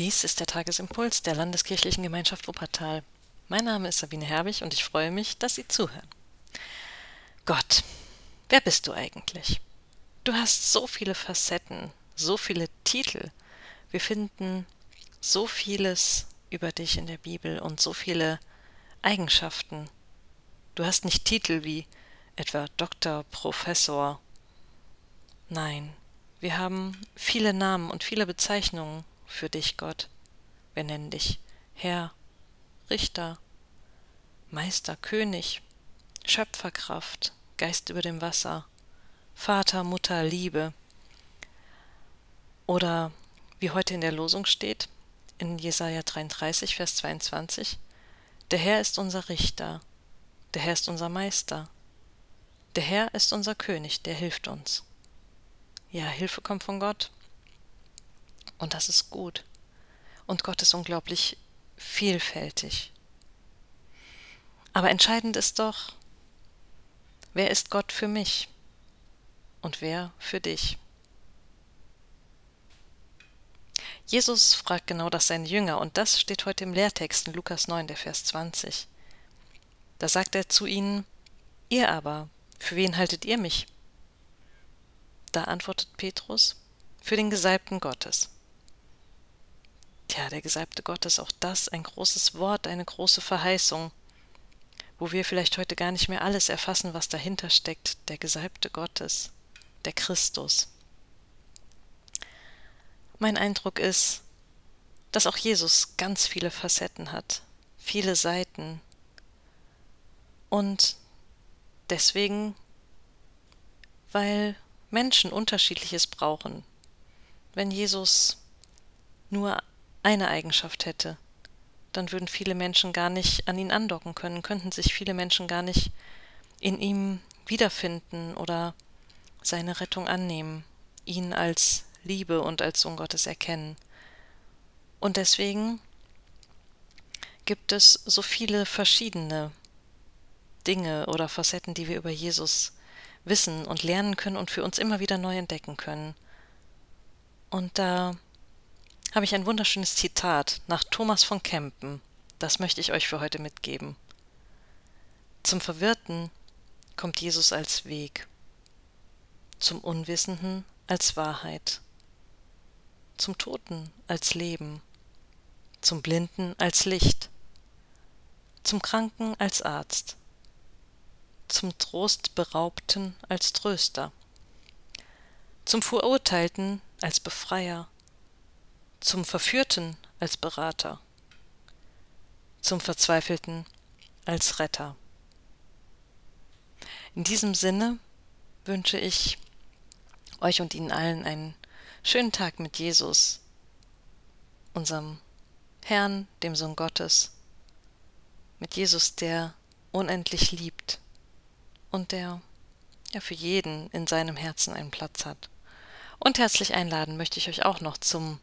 Dies ist der Tagesimpuls der Landeskirchlichen Gemeinschaft Wuppertal. Mein Name ist Sabine Herbig und ich freue mich, dass Sie zuhören. Gott, wer bist du eigentlich? Du hast so viele Facetten, so viele Titel. Wir finden so vieles über dich in der Bibel und so viele Eigenschaften. Du hast nicht Titel wie etwa Doktor, Professor. Nein, wir haben viele Namen und viele Bezeichnungen für dich, Gott. Wir nennen dich Herr, Richter, Meister, König, Schöpferkraft, Geist über dem Wasser, Vater, Mutter, Liebe. Oder wie heute in der Losung steht, in Jesaja 33, Vers 22, der Herr ist unser Richter, der Herr ist unser Meister, der Herr ist unser König, der hilft uns. Ja, Hilfe kommt von Gott. Und das ist gut. Und Gott ist unglaublich vielfältig. Aber entscheidend ist doch, wer ist Gott für mich und wer für dich? Jesus fragt genau das seine Jünger und das steht heute im Lehrtext in Lukas 9, der Vers 20. Da sagt er zu ihnen, Ihr aber, für wen haltet ihr mich? Da antwortet Petrus, für den Gesalbten Gottes. Tja, der Gesalbte Gottes, auch das ein großes Wort, eine große Verheißung, wo wir vielleicht heute gar nicht mehr alles erfassen, was dahinter steckt, der Gesalbte Gottes, der Christus. Mein Eindruck ist, dass auch Jesus ganz viele Facetten hat, viele Seiten. Und deswegen, weil Menschen unterschiedliches brauchen. Wenn Jesus nur eine Eigenschaft hätte, dann würden viele Menschen gar nicht an ihn andocken können, könnten sich viele Menschen gar nicht in ihm wiederfinden oder seine Rettung annehmen, ihn als Liebe und als Sohn Gottes erkennen. Und deswegen gibt es so viele verschiedene Dinge oder Facetten, die wir über Jesus wissen und lernen können und für uns immer wieder neu entdecken können. Und da habe ich ein wunderschönes Zitat nach Thomas von Kempen. Das möchte ich euch für heute mitgeben. Zum Verwirrten kommt Jesus als Weg, zum Unwissenden als Wahrheit, zum Toten als Leben, zum Blinden als Licht, zum Kranken als Arzt, zum Trostberaubten als Tröster, zum Verurteilten als Befreier, zum Verführten als Berater, zum Verzweifelten als Retter. In diesem Sinne wünsche ich euch und Ihnen allen einen schönen Tag mit Jesus, unserem Herrn, dem Sohn Gottes, mit Jesus, der unendlich liebt und der ja für jeden in seinem Herzen einen Platz hat. Und herzlich einladen möchte ich euch auch noch zum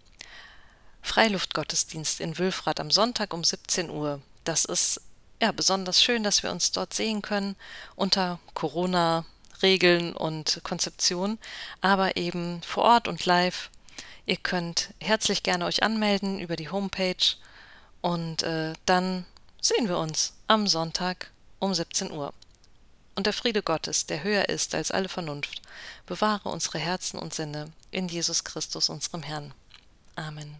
Freiluftgottesdienst in Wülfrath am Sonntag um 17 Uhr. Das ist ja besonders schön, dass wir uns dort sehen können unter Corona Regeln und Konzeption, aber eben vor Ort und live. Ihr könnt herzlich gerne euch anmelden über die Homepage und äh, dann sehen wir uns am Sonntag um 17 Uhr. Und der Friede Gottes, der höher ist als alle Vernunft, bewahre unsere Herzen und Sinne in Jesus Christus, unserem Herrn. Amen.